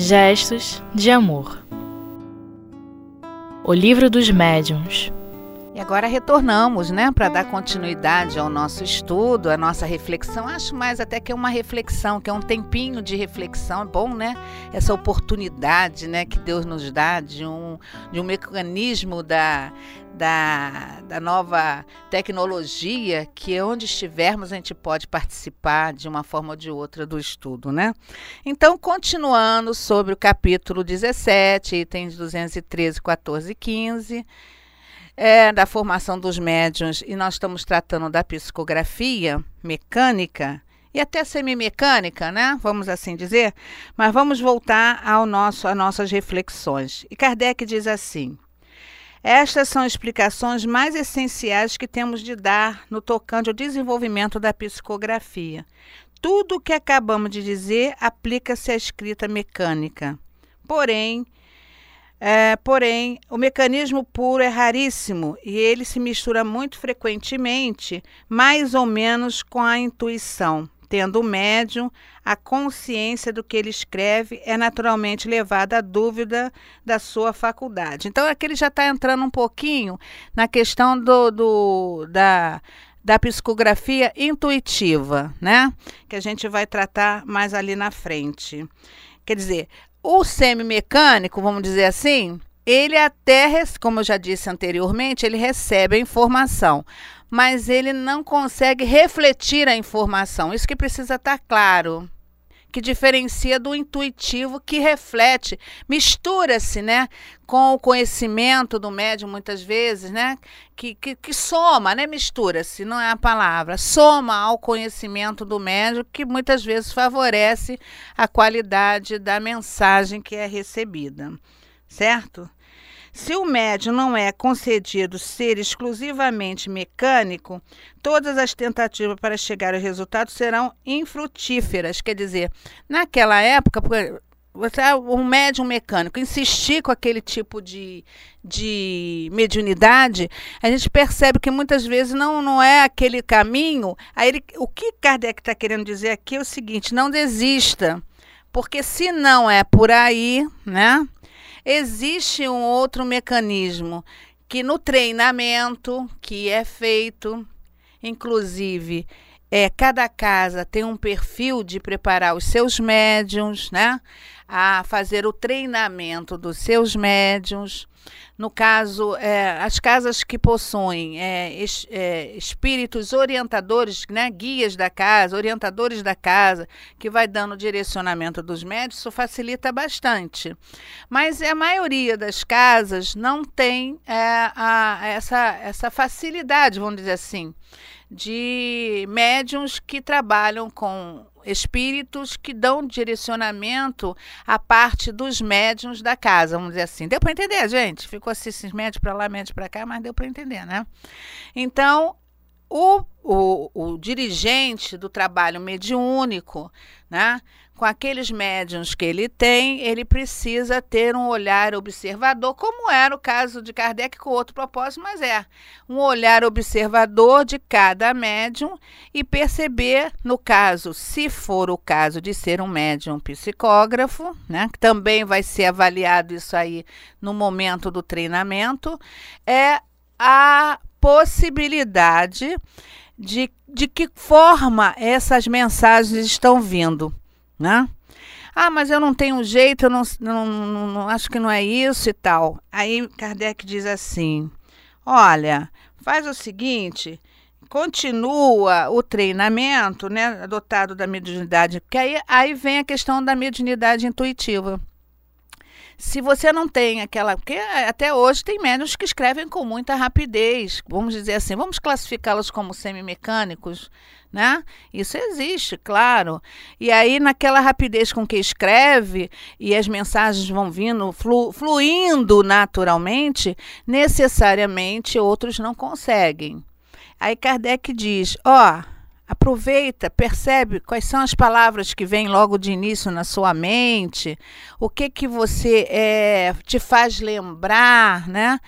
Gestos de Amor. O Livro dos Médiuns e agora retornamos, né, para dar continuidade ao nosso estudo, à nossa reflexão. Acho mais até que é uma reflexão, que é um tempinho de reflexão, é bom, né? Essa oportunidade, né, que Deus nos dá de um, de um mecanismo da, da, da nova tecnologia, que onde estivermos a gente pode participar de uma forma ou de outra do estudo, né? Então, continuando sobre o capítulo 17, itens 213, 14 e 15 é, da formação dos médiuns e nós estamos tratando da psicografia mecânica e até semimecânica, né? Vamos assim dizer. Mas vamos voltar ao nosso, às nossas reflexões. E Kardec diz assim: estas são explicações mais essenciais que temos de dar no tocante ao desenvolvimento da psicografia. Tudo o que acabamos de dizer aplica-se à escrita mecânica. Porém, é, porém, o mecanismo puro é raríssimo e ele se mistura muito frequentemente, mais ou menos com a intuição. Tendo o médium a consciência do que ele escreve, é naturalmente levada à dúvida da sua faculdade. Então, aqui ele já está entrando um pouquinho na questão do, do da, da psicografia intuitiva, né? Que a gente vai tratar mais ali na frente. Quer dizer, o semimecânico, vamos dizer assim, ele até, como eu já disse anteriormente, ele recebe a informação, mas ele não consegue refletir a informação. Isso que precisa estar claro que diferencia do intuitivo que reflete, mistura-se, né, com o conhecimento do médium muitas vezes, né, que, que, que soma, né, mistura-se, não é a palavra, soma ao conhecimento do médium que muitas vezes favorece a qualidade da mensagem que é recebida, certo? Se o médium não é concedido ser exclusivamente mecânico, todas as tentativas para chegar ao resultado serão infrutíferas. Quer dizer, naquela época, você é um médium mecânico insistir com aquele tipo de, de mediunidade, a gente percebe que muitas vezes não, não é aquele caminho. Aí ele, o que Kardec está querendo dizer aqui é o seguinte: não desista, porque se não é por aí, né? Existe um outro mecanismo que no treinamento que é feito, inclusive, é, cada casa tem um perfil de preparar os seus médiums, né? A fazer o treinamento dos seus médiums. No caso, é, as casas que possuem é, es, é, espíritos orientadores, né, guias da casa, orientadores da casa, que vai dando direcionamento dos médios, isso facilita bastante. Mas a maioria das casas não tem é, a, essa, essa facilidade, vamos dizer assim, de médiums que trabalham com espíritos que dão direcionamento à parte dos médiums da casa, vamos dizer assim. Deu para entender, gente? Ficou assim, médios para lá, médios para cá, mas deu para entender, né? Então, o, o, o dirigente do trabalho mediúnico, né? com aqueles médiums que ele tem, ele precisa ter um olhar observador, como era o caso de Kardec com outro propósito, mas é um olhar observador de cada médium e perceber, no caso, se for o caso de ser um médium psicógrafo, né, que também vai ser avaliado isso aí no momento do treinamento, é a possibilidade de, de que forma essas mensagens estão vindo né? Ah, mas eu não tenho jeito, eu não, não, não, não acho que não é isso e tal. Aí Kardec diz assim: olha, faz o seguinte, continua o treinamento, né, adotado da mediunidade, porque aí, aí vem a questão da mediunidade intuitiva. Se você não tem aquela. Porque até hoje tem médios que escrevem com muita rapidez, vamos dizer assim, vamos classificá-los como semimecânicos, né? Isso existe, claro. E aí, naquela rapidez com que escreve e as mensagens vão vindo, flu, fluindo naturalmente, necessariamente outros não conseguem. Aí Kardec diz: ó. Oh, Aproveita, percebe quais são as palavras que vêm logo de início na sua mente, o que que você é, te faz lembrar, né?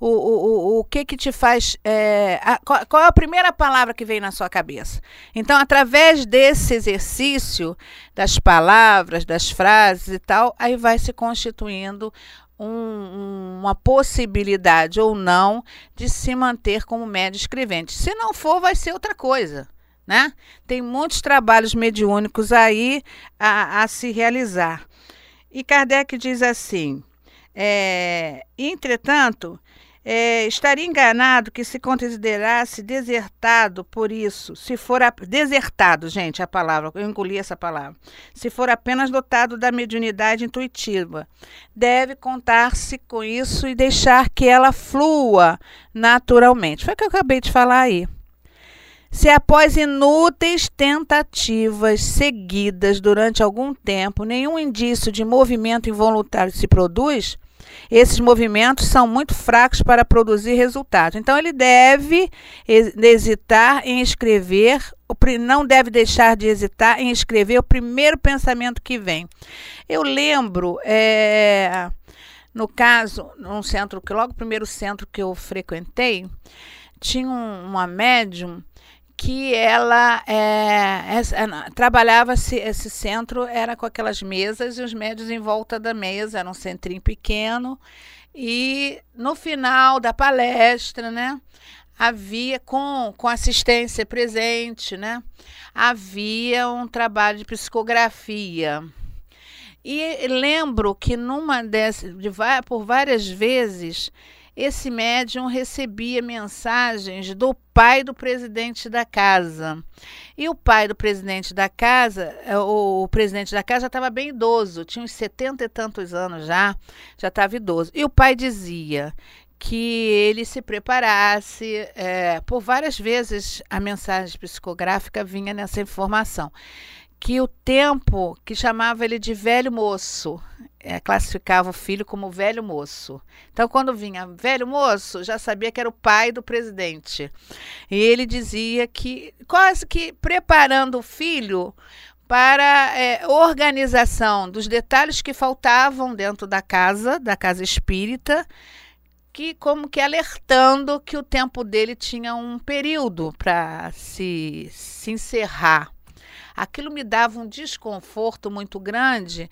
o, o, o que que te faz. É, a, qual, qual é a primeira palavra que vem na sua cabeça? Então, através desse exercício das palavras, das frases e tal, aí vai se constituindo um, uma possibilidade ou não de se manter como médio escrevente. Se não for, vai ser outra coisa. Né? Tem muitos trabalhos mediúnicos aí a, a se realizar. E Kardec diz assim: é, entretanto, é, estaria enganado que se considerasse desertado por isso, se for a, desertado, gente, a palavra, eu engoli essa palavra, se for apenas dotado da mediunidade intuitiva. Deve contar-se com isso e deixar que ela flua naturalmente. Foi o que eu acabei de falar aí. Se após inúteis tentativas seguidas durante algum tempo, nenhum indício de movimento involuntário se produz, esses movimentos são muito fracos para produzir resultados. Então, ele deve hesitar em escrever, não deve deixar de hesitar em escrever o primeiro pensamento que vem. Eu lembro, é, no caso, num centro, que logo o primeiro centro que eu frequentei, tinha um, uma médium que ela é, é, trabalhava -se, esse centro era com aquelas mesas e os médios em volta da mesa era um centrinho pequeno. E no final da palestra né havia com, com assistência presente né havia um trabalho de psicografia. E lembro que numa dessas de, por várias vezes esse médium recebia mensagens do pai do presidente da casa. E o pai do presidente da casa, é, o, presidente da casa já estava bem idoso, tinha uns setenta e tantos anos já, já estava idoso. E o pai dizia que ele se preparasse. É, por várias vezes a mensagem psicográfica vinha nessa informação que o tempo que chamava ele de velho moço, é, classificava o filho como velho moço. Então, quando vinha velho moço, já sabia que era o pai do presidente. E ele dizia que, quase que preparando o filho para é, organização dos detalhes que faltavam dentro da casa, da casa espírita, que como que alertando que o tempo dele tinha um período para se, se encerrar aquilo me dava um desconforto muito grande,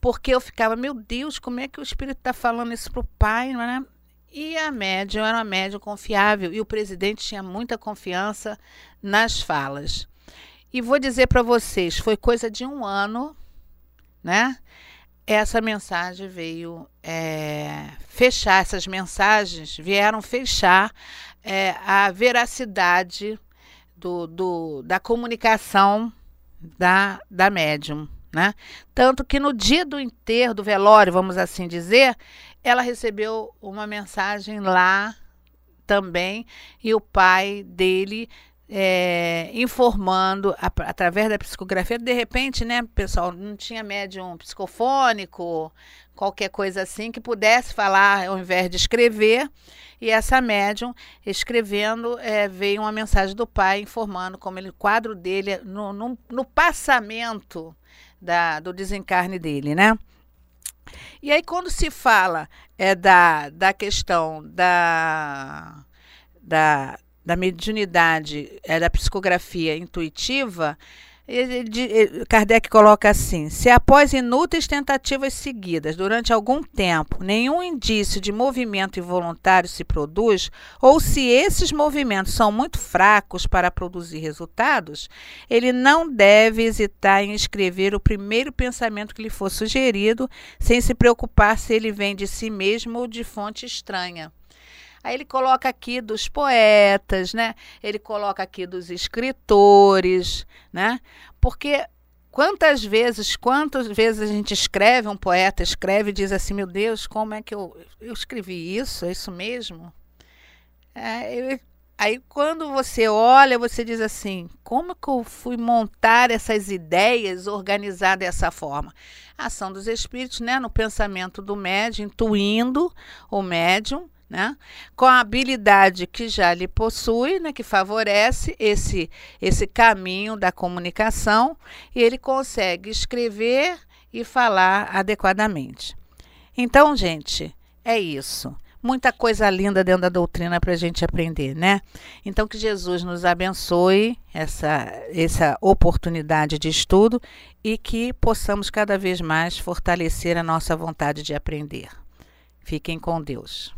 porque eu ficava, meu Deus, como é que o espírito está falando isso para o pai, né? E a médium era uma médium confiável e o presidente tinha muita confiança nas falas. E vou dizer para vocês, foi coisa de um ano, né? Essa mensagem veio é, fechar, essas mensagens vieram fechar é, a veracidade do, do, da comunicação da, da médium. Né? Tanto que no dia do enterro, do velório, vamos assim dizer, ela recebeu uma mensagem lá também e o pai dele é, informando a, através da psicografia. De repente, né, pessoal, não tinha médium psicofônico, qualquer coisa assim que pudesse falar ao invés de escrever. E essa médium, escrevendo, é, veio uma mensagem do pai informando como ele, o quadro dele, no, no, no passamento da, do desencarne dele, né? E aí, quando se fala é, da, da questão da, da, da mediunidade, é, da psicografia intuitiva, Kardec coloca assim: se após inúteis tentativas seguidas durante algum tempo nenhum indício de movimento involuntário se produz, ou se esses movimentos são muito fracos para produzir resultados, ele não deve hesitar em escrever o primeiro pensamento que lhe for sugerido, sem se preocupar se ele vem de si mesmo ou de fonte estranha. Aí ele coloca aqui dos poetas, né? Ele coloca aqui dos escritores, né? Porque quantas vezes, quantas vezes a gente escreve, um poeta escreve e diz assim, meu Deus, como é que eu, eu escrevi isso? É isso mesmo? É, eu, aí quando você olha, você diz assim, como que eu fui montar essas ideias, organizar dessa forma? A ação dos espíritos, né? No pensamento do médium, intuindo o médium, né? com a habilidade que já lhe possui, né? que favorece esse, esse caminho da comunicação, e ele consegue escrever e falar adequadamente. Então, gente, é isso. muita coisa linda dentro da doutrina para a gente aprender, né? Então que Jesus nos abençoe essa, essa oportunidade de estudo e que possamos cada vez mais fortalecer a nossa vontade de aprender. Fiquem com Deus.